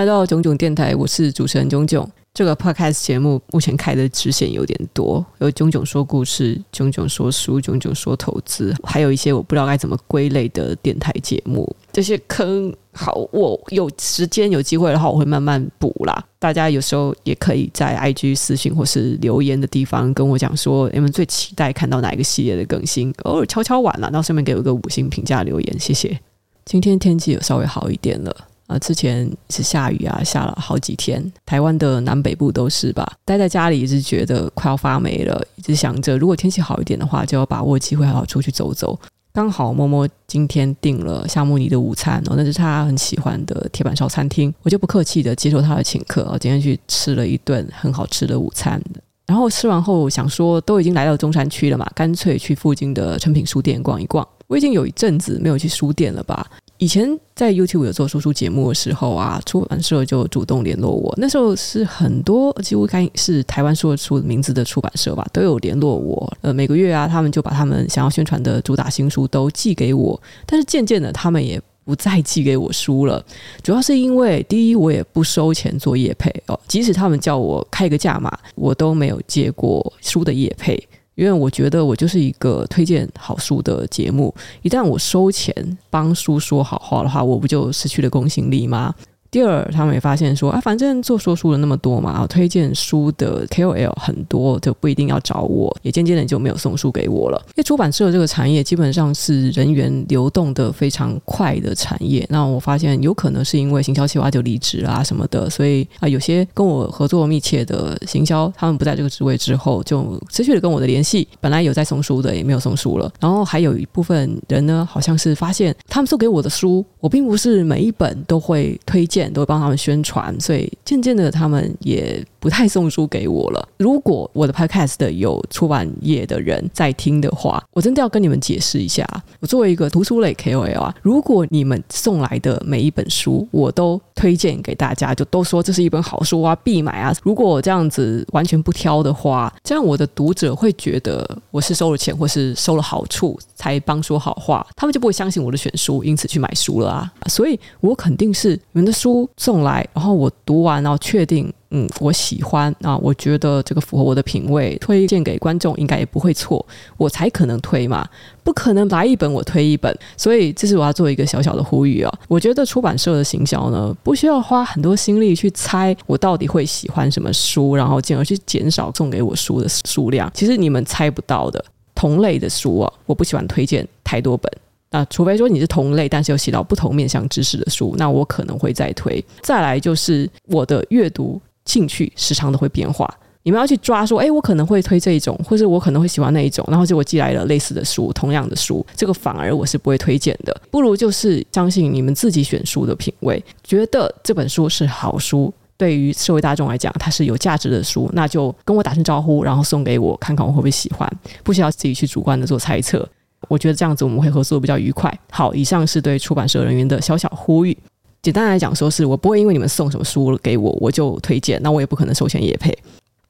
来到囧囧电台，我是主持人囧囧。这个 podcast 节目目前开的支线有点多，有囧囧说故事、囧囧说书、冏冏说投资，还有一些我不知道该怎么归类的电台节目。这些坑好，我有时间有机会的话，我会慢慢补啦。大家有时候也可以在 IG 私信或是留言的地方跟我讲说，你们最期待看到哪一个系列的更新？偶尔敲敲碗了，然后顺便给我一个五星评价留言，谢谢。今天天气有稍微好一点了。啊，之前是下雨啊，下了好几天，台湾的南北部都是吧。待在家里一直觉得快要发霉了，一直想着如果天气好一点的话，就要把握机会好好出去走走。刚好摸摸今天订了夏慕尼的午餐哦，那是他很喜欢的铁板烧餐厅，我就不客气的接受他的请客，今天去吃了一顿很好吃的午餐。然后吃完后想说，都已经来到中山区了嘛，干脆去附近的诚品书店逛一逛。我已经有一阵子没有去书店了吧。以前在 YouTube 有做说书节目的时候啊，出版社就主动联络我。那时候是很多几乎该是台湾说出名字的出版社吧，都有联络我。呃，每个月啊，他们就把他们想要宣传的主打新书都寄给我。但是渐渐的，他们也不再寄给我书了。主要是因为第一，我也不收钱做业配哦，即使他们叫我开个价码，我都没有接过书的业配。因为我觉得我就是一个推荐好书的节目，一旦我收钱帮书说好话的话，我不就失去了公信力吗？第二，他们也发现说啊，反正做说书的那么多嘛，推荐书的 KOL 很多，就不一定要找我，也渐渐的就没有送书给我了。因为出版社这个产业基本上是人员流动的非常快的产业，那我发现有可能是因为行销企划就离职啊什么的，所以啊，有些跟我合作密切的行销，他们不在这个职位之后，就失去了跟我的联系。本来有在送书的，也没有送书了。然后还有一部分人呢，好像是发现他们送给我的书，我并不是每一本都会推荐。都帮他们宣传，所以渐渐的他们也不太送书给我了。如果我的 podcast 有出版业的人在听的话，我真的要跟你们解释一下。我作为一个图书类 KOL 啊，如果你们送来的每一本书我都推荐给大家，就都说这是一本好书啊，必买啊。如果这样子完全不挑的话，这样我的读者会觉得我是收了钱或是收了好处才帮说好话，他们就不会相信我的选书，因此去买书了啊。所以我肯定是你们的。书送来，然后我读完，然后确定，嗯，我喜欢啊，我觉得这个符合我的品味，推荐给观众应该也不会错，我才可能推嘛，不可能来一本我推一本，所以这是我要做一个小小的呼吁啊。我觉得出版社的行销呢，不需要花很多心力去猜我到底会喜欢什么书，然后进而去减少送给我书的数量。其实你们猜不到的，同类的书啊，我不喜欢推荐太多本。啊，除非说你是同类，但是又写到不同面向知识的书，那我可能会再推。再来就是我的阅读兴趣时常都会变化，你们要去抓说，诶，我可能会推这一种，或者我可能会喜欢那一种，然后结果寄来了类似的书，同样的书，这个反而我是不会推荐的。不如就是相信你们自己选书的品味，觉得这本书是好书，对于社会大众来讲，它是有价值的书，那就跟我打声招呼，然后送给我，看看我会不会喜欢，不需要自己去主观的做猜测。我觉得这样子我们会合作比较愉快。好，以上是对出版社人员的小小呼吁。简单来讲，说是我不会因为你们送什么书给我，我就推荐，那我也不可能收钱也配。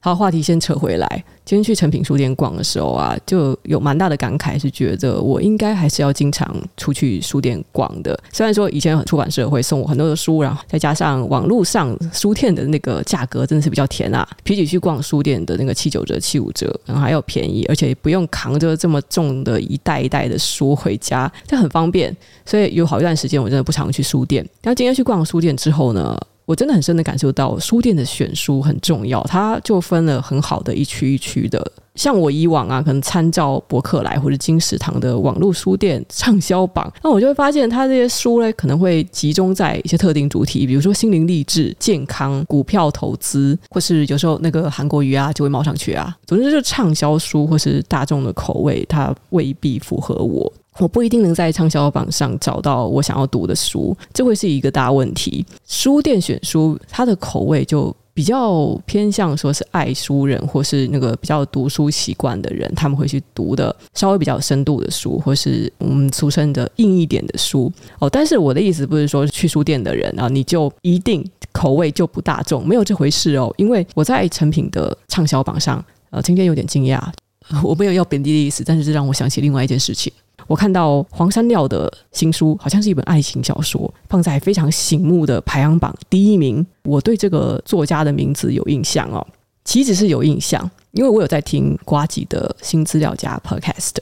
好，话题先扯回来。今天去诚品书店逛的时候啊，就有蛮大的感慨，是觉得我应该还是要经常出去书店逛的。虽然说以前出版社会送我很多的书，然后再加上网络上书店的那个价格真的是比较甜啊，比起去逛书店的那个七九折、七五折，然后还要便宜，而且不用扛着这么重的一袋一袋的书回家，这很方便。所以有好一段时间我真的不常去书店。然后今天去逛书店之后呢，我真的很深的感受到，书店的选书很重要，它就分了很好的一区一区的。像我以往啊，可能参照博客来或者金石堂的网络书店畅销榜，那我就会发现，它这些书呢，可能会集中在一些特定主题，比如说心灵励志、健康、股票投资，或是有时候那个韩国瑜啊就会冒上去啊。总之就是畅销书或是大众的口味，它未必符合我。我不一定能在畅销榜上找到我想要读的书，这会是一个大问题。书店选书，它的口味就比较偏向说是爱书人，或是那个比较读书习惯的人，他们会去读的稍微比较深度的书，或是我们俗称的硬一点的书。哦，但是我的意思不是说去书店的人啊，你就一定口味就不大众，没有这回事哦。因为我在成品的畅销榜上，呃，今天有点惊讶，我没有要贬低的意思，但是这让我想起另外一件事情。我看到黄山料的新书，好像是一本爱情小说，放在非常醒目的排行榜第一名。我对这个作家的名字有印象哦，岂止是有印象，因为我有在听瓜吉的新资料家 Podcast。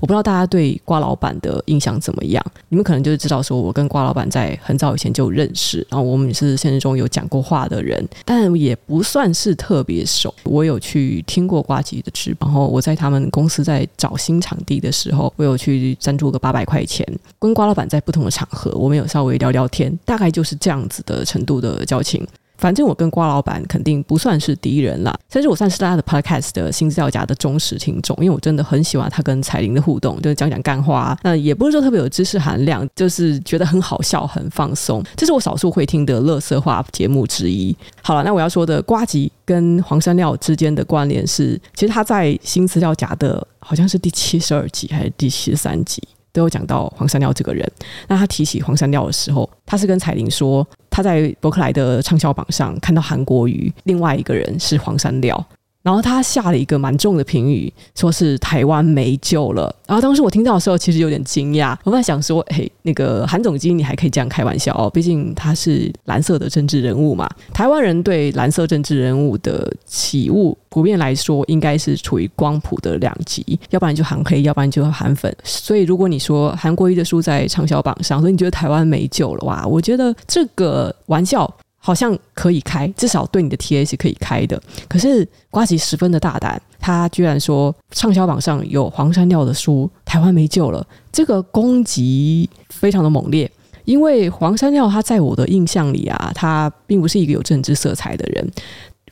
我不知道大家对瓜老板的印象怎么样？你们可能就是知道，说我跟瓜老板在很早以前就认识，然后我们是现实中有讲过话的人，但也不算是特别熟。我有去听过瓜吉的直播，然后我在他们公司在找新场地的时候，我有去赞助个八百块钱，跟瓜老板在不同的场合，我们有稍微聊聊天，大概就是这样子的程度的交情。反正我跟瓜老板肯定不算是敌人啦，甚至我算是大家的 podcast 的新资料夹的忠实听众，因为我真的很喜欢他跟彩玲的互动，就是讲讲干话，那也不是说特别有知识含量，就是觉得很好笑、很放松，这是我少数会听的乐色话节目之一。好了，那我要说的瓜吉跟黄山料之间的关联是，其实他在新资料夹的好像是第七十二集还是第七十三集。都有讲到黄山料这个人。那他提起黄山料的时候，他是跟彩玲说，他在博客来的畅销榜上看到韩国瑜，另外一个人是黄山料。然后他下了一个蛮重的评语，说是台湾没救了。然后当时我听到的时候，其实有点惊讶。我在想说，嘿，那个韩总机，你还可以这样开玩笑哦？毕竟他是蓝色的政治人物嘛。台湾人对蓝色政治人物的起雾，普遍来说应该是处于光谱的两极，要不然就韩黑，要不然就韩粉。所以如果你说韩国瑜的书在畅销榜上，所以你觉得台湾没救了哇？我觉得这个玩笑。好像可以开，至少对你的 TA 是可以开的。可是瓜吉十分的大胆，他居然说畅销榜上有黄山料的书，台湾没救了。这个攻击非常的猛烈，因为黄山料他在我的印象里啊，他并不是一个有政治色彩的人。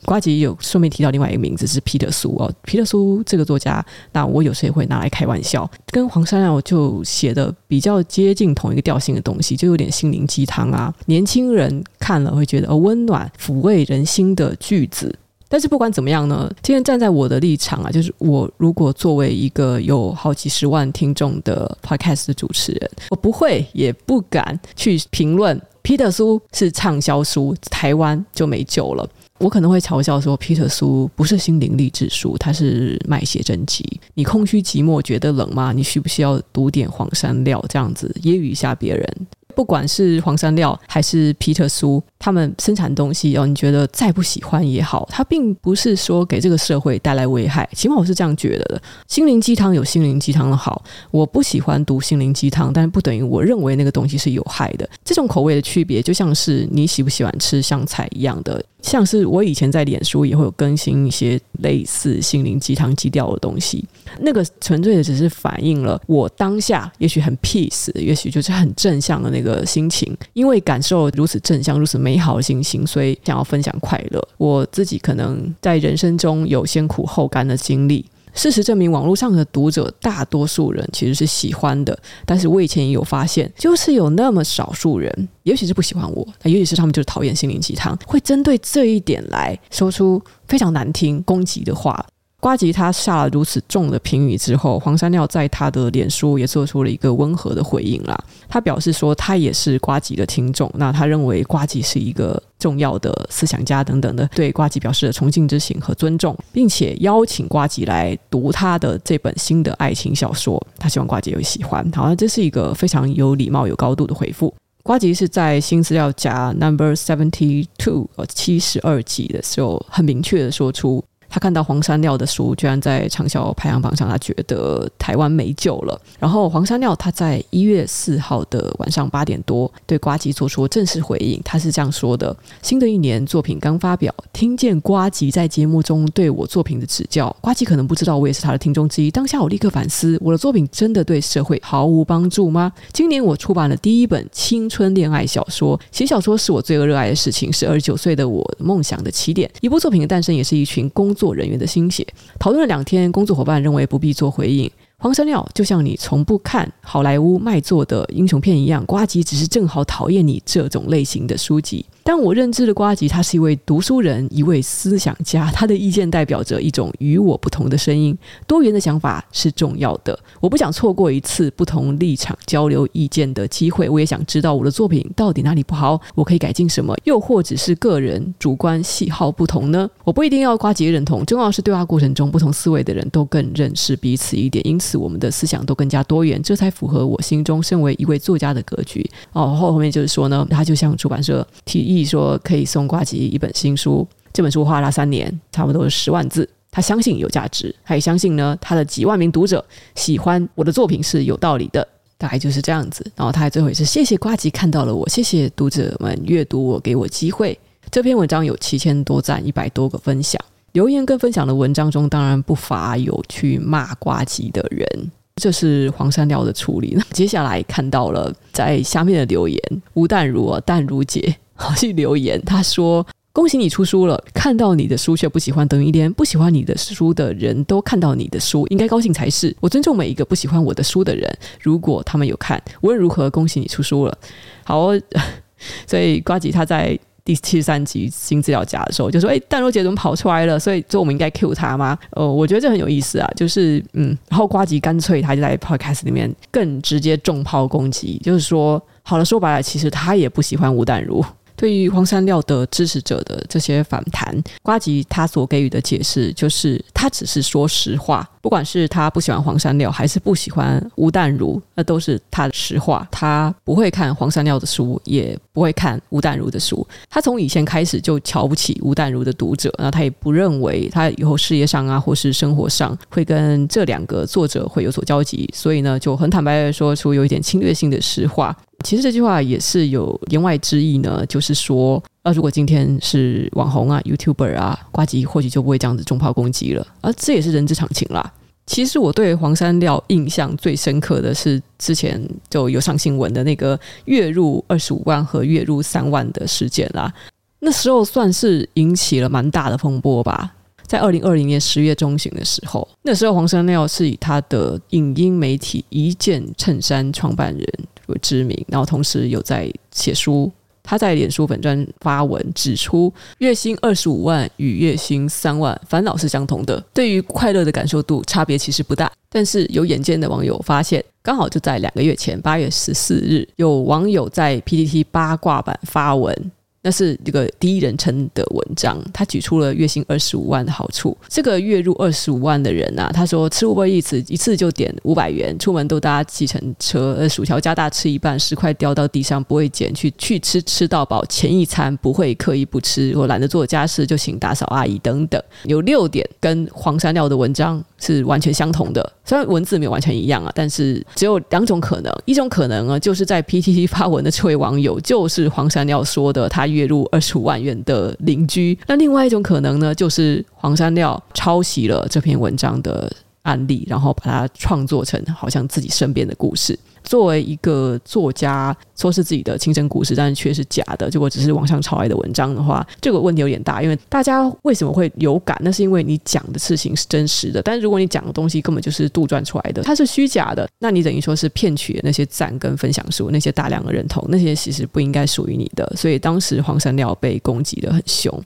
瓜吉有顺便提到另外一个名字是皮特苏哦，皮特苏这个作家，那我有时也会拿来开玩笑，跟黄山料就写的比较接近同一个调性的东西，就有点心灵鸡汤啊，年轻人看了会觉得哦温暖抚慰人心的句子。但是不管怎么样呢，今天站在我的立场啊，就是我如果作为一个有好几十万听众的 podcast 的主持人，我不会也不敢去评论皮特苏是畅销书，台湾就没救了。我可能会嘲笑说，皮特苏不是心灵励志书，他是卖写真集。你空虚寂寞觉得冷吗？你需不需要读点黄山料这样子揶揄一下别人？不管是黄山料还是皮特苏，他们生产东西哦，你觉得再不喜欢也好，它并不是说给这个社会带来危害。起码我是这样觉得的。心灵鸡汤有心灵鸡汤的好，我不喜欢读心灵鸡汤，但是不等于我认为那个东西是有害的。这种口味的区别，就像是你喜不喜欢吃香菜一样的。像是我以前在脸书也会有更新一些类似心灵鸡汤基调的东西，那个纯粹的只是反映了我当下也许很 peace，也许就是很正向的那个心情，因为感受如此正向、如此美好的心情，所以想要分享快乐。我自己可能在人生中有先苦后甘的经历。事实证明，网络上的读者大多数人其实是喜欢的，但是我以前也有发现，就是有那么少数人，也许是不喜欢我，也许是他们就是讨厌心灵鸡汤，会针对这一点来说出非常难听、攻击的话。瓜吉他下了如此重的评语之后，黄山料在他的脸书也做出了一个温和的回应啦。他表示说，他也是瓜吉的听众，那他认为瓜吉是一个重要的思想家等等的，对瓜吉表示了崇敬之情和尊重，并且邀请瓜吉来读他的这本新的爱情小说。他希望瓜吉会喜欢。好像，这是一个非常有礼貌、有高度的回复。瓜吉是在新资料夹 Number Seventy Two 呃七十二集的时候，很明确的说出。他看到黄山料的书居然在畅销排行榜上，他觉得台湾没救了。然后黄山料他在一月四号的晚上八点多对呱吉做出正式回应，他是这样说的：新的一年作品刚发表，听见呱吉在节目中对我作品的指教，呱吉可能不知道我也是他的听众之一。当下我立刻反思，我的作品真的对社会毫无帮助吗？今年我出版了第一本青春恋爱小说，写小说是我最热爱的事情，是二十九岁的我梦想的起点。一部作品的诞生也是一群公作人员的心血，讨论了两天，工作伙伴认为不必做回应。荒山料就像你从不看好莱坞卖座的英雄片一样，瓜吉只是正好讨厌你这种类型的书籍。但我认知的瓜吉，他是一位读书人，一位思想家，他的意见代表着一种与我不同的声音。多元的想法是重要的，我不想错过一次不同立场交流意见的机会。我也想知道我的作品到底哪里不好，我可以改进什么，又或者是个人主观喜好不同呢？我不一定要瓜吉认同，重要是对话过程中不同思维的人都更认识彼此一点，因此我们的思想都更加多元，这才符合我心中身为一位作家的格局。哦，后后面就是说呢，他就向出版社提议说，可以送瓜吉一本新书，这本书花了三年，差不多是十万字。他相信有价值，他也相信呢，他的几万名读者喜欢我的作品是有道理的，大概就是这样子。然后他还最后也是谢谢瓜吉看到了我，谢谢读者们阅读我，给我机会。这篇文章有七千多赞，一百多个分享，留言跟分享的文章中，当然不乏有去骂瓜吉的人，这是黄山料的处理。那接下来看到了在下面的留言，吴淡如啊，淡如姐好去留言，他说。恭喜你出书了！看到你的书却不喜欢，等于连不喜欢你的书的人都看到你的书，应该高兴才是。我尊重每一个不喜欢我的书的人，如果他们有看，无论如何，恭喜你出书了。好，所以瓜吉他在第七十三集新资料夹的时候就说：“哎，淡如姐怎么跑出来了？”所以，说我们应该 cue 他吗？呃，我觉得这很有意思啊，就是嗯，然后瓜吉干脆他就在 podcast 里面更直接重炮攻击，就是说，好了，说白了，其实他也不喜欢吴淡如。对于黄山料的支持者的这些反弹，瓜吉他所给予的解释就是，他只是说实话，不管是他不喜欢黄山料，还是不喜欢吴淡如，那都是他的实话。他不会看黄山料的书，也不会看吴淡如的书。他从以前开始就瞧不起吴淡如的读者，那他也不认为他以后事业上啊，或是生活上会跟这两个作者会有所交集，所以呢，就很坦白的说出有一点侵略性的实话。其实这句话也是有言外之意呢，就是说，那，如果今天是网红啊、YouTuber 啊，呱吉或许就不会这样子重炮攻击了，而这也是人之常情啦。其实我对黄山料印象最深刻的是之前就有上新闻的那个月入二十五万和月入三万的事件啦，那时候算是引起了蛮大的风波吧。在二零二零年十月中旬的时候，那时候黄山料是以他的影音媒体一件衬衫创办人为知名，然后同时有在写书。他在脸书粉专发文指出，月薪二十五万与月薪三万烦恼是相同的，对于快乐的感受度差别其实不大。但是有眼尖的网友发现，刚好就在两个月前，八月十四日，有网友在 PTT 八卦版发文。那是这个第一人称的文章，他举出了月薪二十五万的好处。这个月入二十五万的人啊，他说吃 Uber Eats 一次就点五百元，出门都搭计程车，呃，薯条加大吃一半，十块掉到地上不会捡，去去吃吃到饱，前一餐不会刻意不吃，我懒得做家事就请打扫阿姨等等，有六点跟黄山料的文章是完全相同的。虽然文字没有完全一样啊，但是只有两种可能，一种可能呢，就是在 PTT 发文的这位网友就是黄山料说的他。月入二十五万元的邻居，那另外一种可能呢，就是黄山料抄袭了这篇文章的案例，然后把它创作成好像自己身边的故事。作为一个作家，说是自己的亲身故事，但是却是假的，结果只是网上炒来的文章的话，这个问题有点大。因为大家为什么会有感？那是因为你讲的事情是真实的，但是如果你讲的东西根本就是杜撰出来的，它是虚假的，那你等于说是骗取那些赞跟分享数，那些大量的认同，那些其实不应该属于你的。所以当时黄山料被攻击得很凶。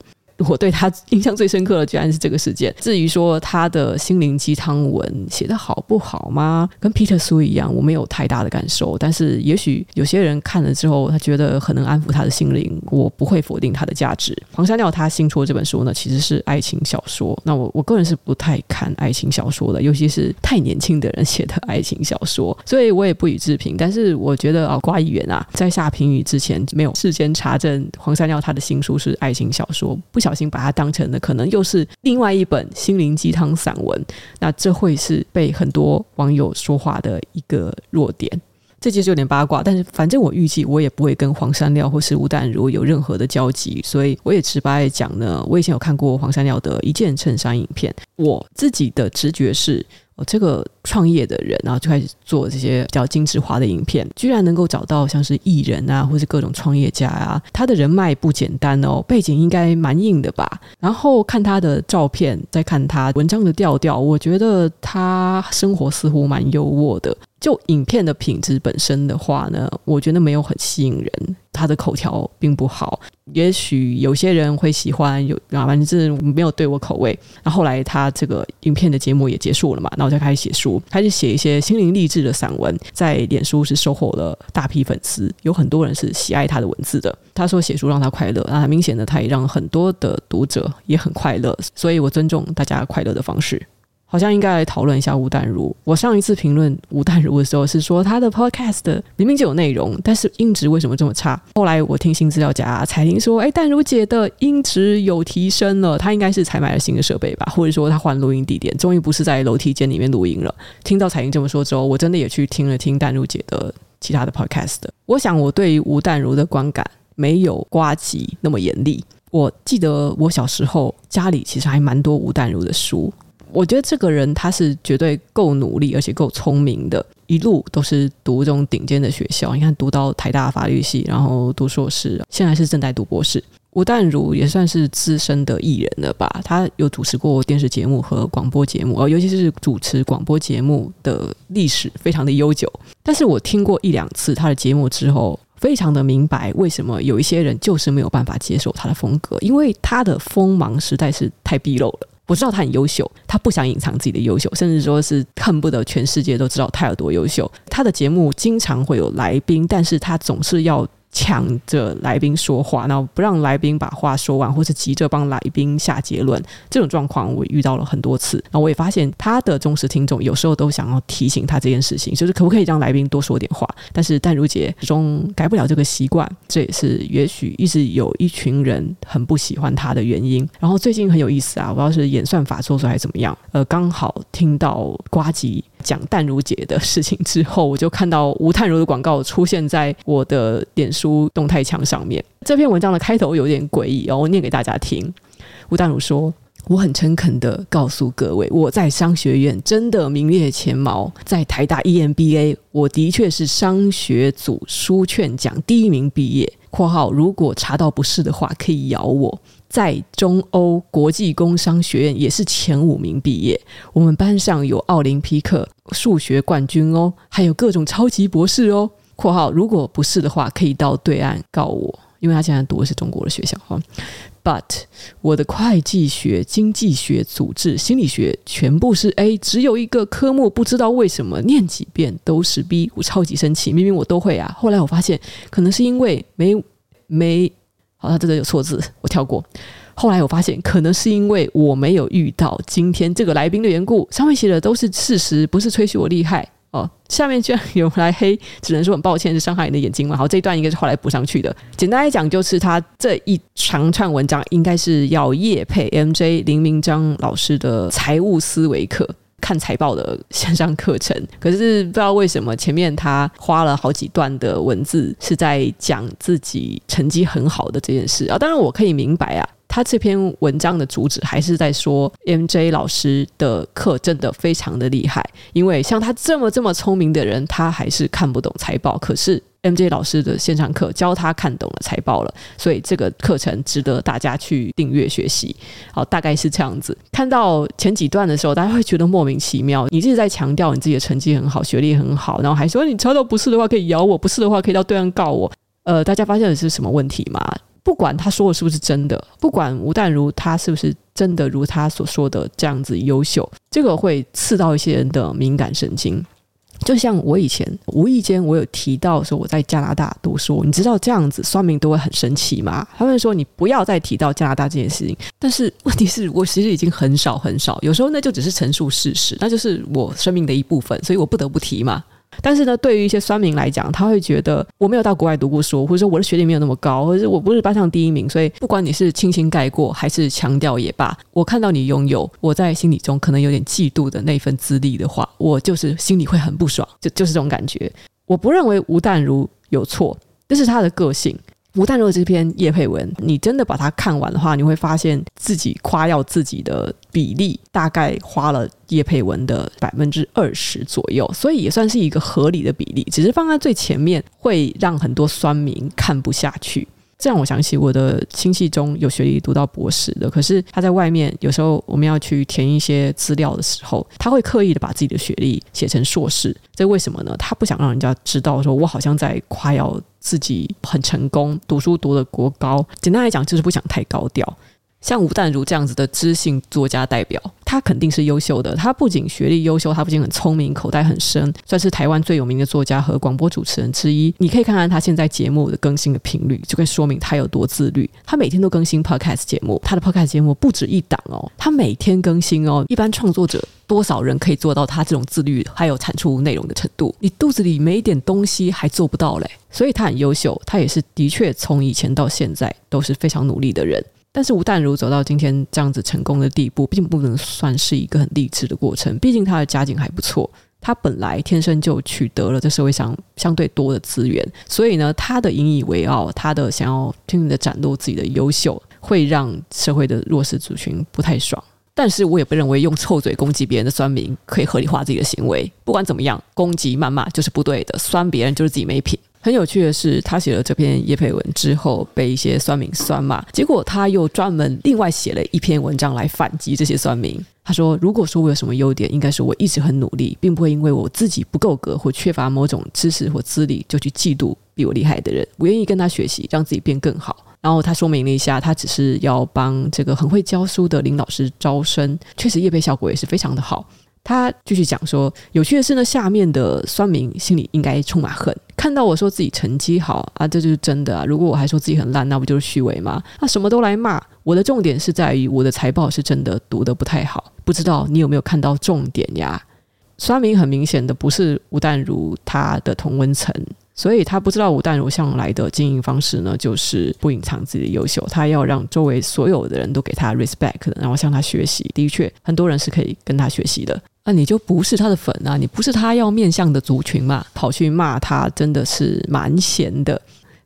我对他印象最深刻的居然是这个事件。至于说他的心灵鸡汤文写得好不好吗？跟皮特苏一样，我没有太大的感受。但是也许有些人看了之后，他觉得很能安抚他的心灵，我不会否定他的价值。黄山料他新出的这本书呢，其实是爱情小说。那我我个人是不太看爱情小说的，尤其是太年轻的人写的爱情小说，所以我也不予置评。但是我觉得啊，瓜议员啊，在下评语之前没有事先查证黄山料他的新书是爱情小说，不小小心把它当成了可能又是另外一本心灵鸡汤散文，那这会是被很多网友说话的一个弱点。这其实有点八卦，但是反正我预计我也不会跟黄山料或是吴淡如有任何的交集，所以我也直白讲呢，我以前有看过黄山料的一件衬衫影片，我自己的直觉是。这个创业的人，然后就开始做这些比较精致化的影片，居然能够找到像是艺人啊，或是各种创业家啊，他的人脉不简单哦，背景应该蛮硬的吧？然后看他的照片，再看他文章的调调，我觉得他生活似乎蛮优渥的。就影片的品质本身的话呢，我觉得没有很吸引人，他的口条并不好。也许有些人会喜欢，有啊，反正是没有对我口味。那后，来他这个影片的节目也结束了嘛，那我就开始写书，开始写一些心灵励志的散文，在脸书是收获了大批粉丝，有很多人是喜爱他的文字的。他说写书让他快乐，那很明显的他也让很多的读者也很快乐，所以我尊重大家快乐的方式。好像应该来讨论一下吴淡如。我上一次评论吴淡如的时候是说他的 podcast 明明就有内容，但是音质为什么这么差？后来我听新资料夹彩铃说，哎，淡如姐的音质有提升了，她应该是才买了新的设备吧，或者说她换录音地点，终于不是在楼梯间里面录音了。听到彩铃这么说之后，我真的也去听了听淡如姐的其他的 podcast。我想我对于吴淡如的观感没有瓜吉那么严厉。我记得我小时候家里其实还蛮多吴淡如的书。我觉得这个人他是绝对够努力，而且够聪明的，一路都是读这种顶尖的学校。你看，读到台大法律系，然后读硕士，现在是正在读博士。吴淡如也算是资深的艺人了吧？他有主持过电视节目和广播节目，尤其是主持广播节目的历史非常的悠久。但是我听过一两次他的节目之后，非常的明白为什么有一些人就是没有办法接受他的风格，因为他的锋芒实在是太毕露了。我知道他很优秀，他不想隐藏自己的优秀，甚至说是恨不得全世界都知道他有多优秀。他的节目经常会有来宾，但是他总是要。抢着来宾说话，然后不让来宾把话说完，或是急着帮来宾下结论，这种状况我遇到了很多次。然后我也发现他的忠实听众有时候都想要提醒他这件事情，就是可不可以让来宾多说点话。但是淡如姐始终改不了这个习惯，这也是也许一直有一群人很不喜欢他的原因。然后最近很有意思啊，我不知道是演算法做出来怎么样，呃，刚好听到呱吉。讲淡如姐的事情之后，我就看到吴淡如的广告出现在我的脸书动态墙上面。这篇文章的开头有点诡异哦，我念给大家听。吴淡如说：“我很诚恳地告诉各位，我在商学院真的名列前茅，在台大 EMBA，我的确是商学组书券奖第一名毕业。（括号如果查到不是的话，可以咬我。）在中欧国际工商学院也是前五名毕业，我们班上有奥林匹克数学冠军哦，还有各种超级博士哦。（括号如果不是的话，可以到对岸告我，因为他现在读的是中国的学校哈。But 我的会计学、经济学、组织、心理学全部是 A，只有一个科目不知道为什么念几遍都是 B，我超级生气，明明我都会啊。后来我发现可能是因为没没。好，他这个有错字，我跳过。后来我发现，可能是因为我没有遇到今天这个来宾的缘故。上面写的都是事实，不是吹嘘我厉害哦。下面居然有来黑，只能说很抱歉，是伤害你的眼睛嘛。好，这一段应该是后来补上去的。简单来讲，就是他这一长串文章应该是要夜配 MJ 林明章老师的财务思维课。看财报的线上课程，可是不知道为什么前面他花了好几段的文字是在讲自己成绩很好的这件事啊。当然我可以明白啊，他这篇文章的主旨还是在说 MJ 老师的课真的非常的厉害，因为像他这么这么聪明的人，他还是看不懂财报，可是。MJ 老师的线上课教他看懂了财报了，所以这个课程值得大家去订阅学习。好，大概是这样子。看到前几段的时候，大家会觉得莫名其妙。你一直在强调你自己的成绩很好，学历很好，然后还说你查到不是的话可以咬我，不是的话可以到对岸告我。呃，大家发现的是什么问题吗？不管他说的是不是真的，不管吴淡如他是不是真的如他所说的这样子优秀，这个会刺到一些人的敏感神经。就像我以前无意间我有提到说我在加拿大读书，你知道这样子算命都会很生气吗？他们说你不要再提到加拿大这件事情。但是问题是我其实已经很少很少，有时候那就只是陈述事实，那就是我生命的一部分，所以我不得不提嘛。但是呢，对于一些酸民来讲，他会觉得我没有到国外读过书，或者说我的学历没有那么高，或者我不是班上第一名，所以不管你是轻轻盖过还是强调也罢，我看到你拥有我在心里中可能有点嫉妒的那份资历的话，我就是心里会很不爽，就就是这种感觉。我不认为吴淡如有错，这是他的个性。吴淡如果这篇叶佩文，你真的把它看完的话，你会发现自己夸耀自己的比例大概花了叶佩文的百分之二十左右，所以也算是一个合理的比例。只是放在最前面，会让很多酸民看不下去。这让我想起我的亲戚中有学历读到博士的，可是他在外面有时候我们要去填一些资料的时候，他会刻意的把自己的学历写成硕士，这为什么呢？他不想让人家知道说我好像在夸耀自己很成功，读书读得多高。简单来讲，就是不想太高调。像吴淡如这样子的知性作家代表，他肯定是优秀的。他不仅学历优秀，他不仅很聪明，口袋很深，算是台湾最有名的作家和广播主持人之一。你可以看看他现在节目的更新的频率，就可以说明他有多自律。他每天都更新 podcast 节目，他的 podcast 节目不止一档哦，他每天更新哦。一般创作者多少人可以做到他这种自律还有产出内容的程度？你肚子里没一点东西还做不到嘞。所以他很优秀，他也是的确从以前到现在都是非常努力的人。但是吴淡如走到今天这样子成功的地步，并不能算是一个很励志的过程。毕竟他的家境还不错，他本来天生就取得了这社会上相对多的资源，所以呢，他的引以为傲，他的想要拼命的展露自己的优秀，会让社会的弱势族群不太爽。但是我也不认为用臭嘴攻击别人的酸民可以合理化自己的行为。不管怎么样，攻击谩骂就是不对的，酸别人就是自己没品。很有趣的是，他写了这篇叶佩文之后，被一些酸民酸骂，结果他又专门另外写了一篇文章来反击这些酸民。他说：“如果说我有什么优点，应该是我一直很努力，并不会因为我自己不够格或缺乏某种知识或资历，就去嫉妒比我厉害的人。我愿意跟他学习，让自己变更好。”然后他说明了一下，他只是要帮这个很会教书的林老师招生，确实业配效果也是非常的好。他继续讲说，有趣的是呢，下面的酸民心里应该充满恨，看到我说自己成绩好啊，这就是真的啊。如果我还说自己很烂，那不就是虚伪吗？他什么都来骂。我的重点是在于我的财报是真的读得不太好，不知道你有没有看到重点呀？酸民很明显的不是吴淡如他的同温层，所以他不知道吴淡如向来的经营方式呢，就是不隐藏自己的优秀，他要让周围所有的人都给他 respect，然后向他学习。的确，很多人是可以跟他学习的。那你就不是他的粉啊，你不是他要面向的族群嘛，跑去骂他真的是蛮闲的。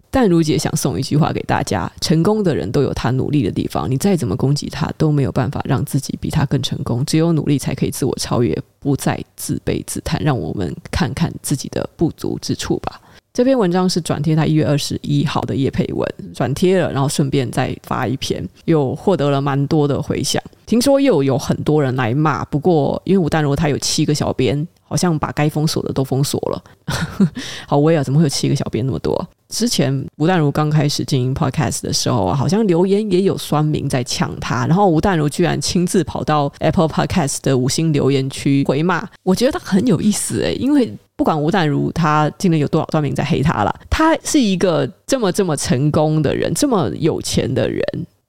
但如姐想送一句话给大家：成功的人都有他努力的地方，你再怎么攻击他，都没有办法让自己比他更成功。只有努力才可以自我超越，不再自卑自叹。让我们看看自己的不足之处吧。这篇文章是转贴他一月二十一号的叶配文，转贴了，然后顺便再发一篇，又获得了蛮多的回响。听说又有很多人来骂，不过因为吴淡如他有七个小编，好像把该封锁的都封锁了。好威啊，怎么会有七个小编那么多？之前吴淡如刚开始经营 Podcast 的时候啊，好像留言也有酸民在呛他，然后吴淡如居然亲自跑到 Apple Podcast 的五星留言区回骂，我觉得他很有意思诶，因为。不管吴淡如他今天有多少酸民在黑他了，他是一个这么这么成功的人，这么有钱的人，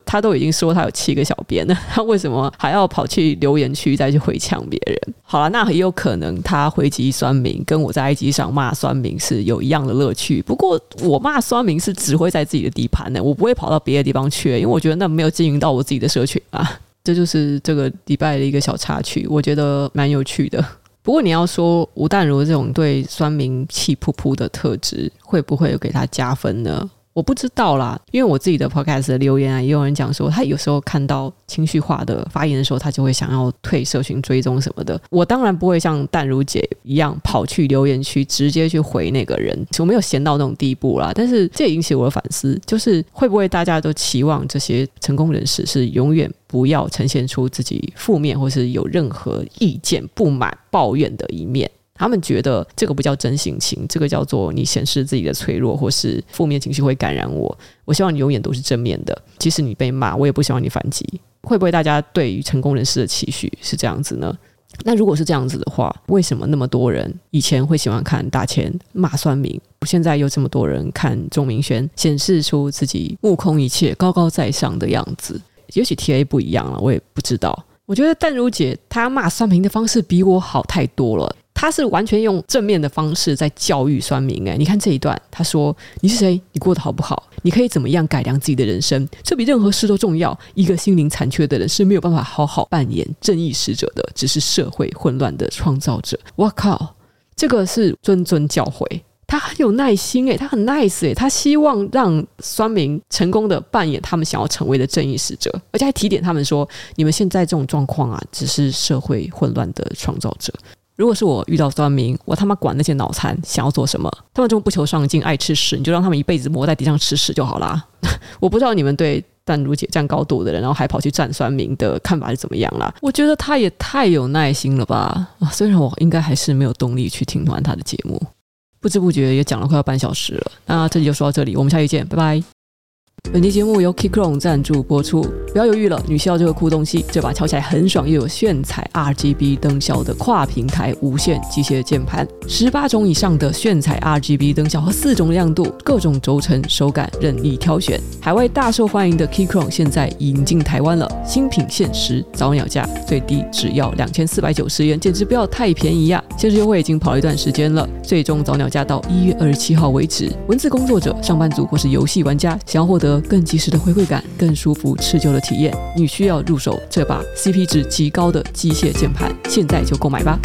他都已经说他有七个小编了，他为什么还要跑去留言区再去回呛别人？好了，那很有可能他回击酸民，跟我在 IG 上骂酸民是有一样的乐趣。不过我骂酸民是只会在自己的地盘呢，我不会跑到别的地方去，因为我觉得那没有经营到我自己的社群啊。这就是这个礼拜的一个小插曲，我觉得蛮有趣的。不过你要说吴淡如这种对酸民气噗噗的特质，会不会有给他加分呢？我不知道啦，因为我自己的 podcast 的留言啊，也有人讲说，他有时候看到情绪化的发言的时候，他就会想要退社群追踪什么的。我当然不会像淡如姐一样跑去留言区直接去回那个人，我没有闲到那种地步啦。但是这也引起我的反思，就是会不会大家都期望这些成功人士是永远不要呈现出自己负面或是有任何意见、不满、抱怨的一面？他们觉得这个不叫真性情，这个叫做你显示自己的脆弱，或是负面情绪会感染我。我希望你永远都是正面的，即使你被骂，我也不希望你反击。会不会大家对于成功人士的期许是这样子呢？那如果是这样子的话，为什么那么多人以前会喜欢看大千骂酸民，现在又这么多人看钟明轩，显示出自己目空一切、高高在上的样子？也许 TA 不一样了，我也不知道。我觉得淡如姐她骂酸民的方式比我好太多了。他是完全用正面的方式在教育酸民哎，你看这一段，他说：“你是谁？你过得好不好？你可以怎么样改良自己的人生？这比任何事都重要。一个心灵残缺的人是没有办法好好扮演正义使者的，只是社会混乱的创造者。”我靠，这个是谆谆教诲，他很有耐心哎，他很 nice 哎，他希望让酸民成功的扮演他们想要成为的正义使者，而且还提点他们说：“你们现在这种状况啊，只是社会混乱的创造者。”如果是我遇到酸民，我他妈管那些脑残想要做什么？他们这么不求上进，爱吃屎，你就让他们一辈子磨在地上吃屎就好啦。我不知道你们对淡如姐站高度的人，然后还跑去站酸民的看法是怎么样啦？我觉得他也太有耐心了吧！啊，虽然我应该还是没有动力去听完他的节目，不知不觉也讲了快要半小时了。那这集就说到这里，我们下期见，拜拜。本期节目由 Keychron 赞助播出。不要犹豫了，你需要这个酷东西，这把敲起来很爽又有炫彩 RGB 灯效的跨平台无线机械键盘，十八种以上的炫彩 RGB 灯效和四种亮度，各种轴承手感任意挑选。海外大受欢迎的 Keychron 现在引进台湾了，新品限时早鸟价，最低只要两千四百九十元，简直不要太便宜呀、限时优惠已经跑了一段时间了，最终早鸟价到一月二十七号为止。文字工作者、上班族或是游戏玩家，想要获得更及时的回馈感、更舒服持久的体验，你需要入手这把 CP 值极高的机械键盘，现在就购买吧。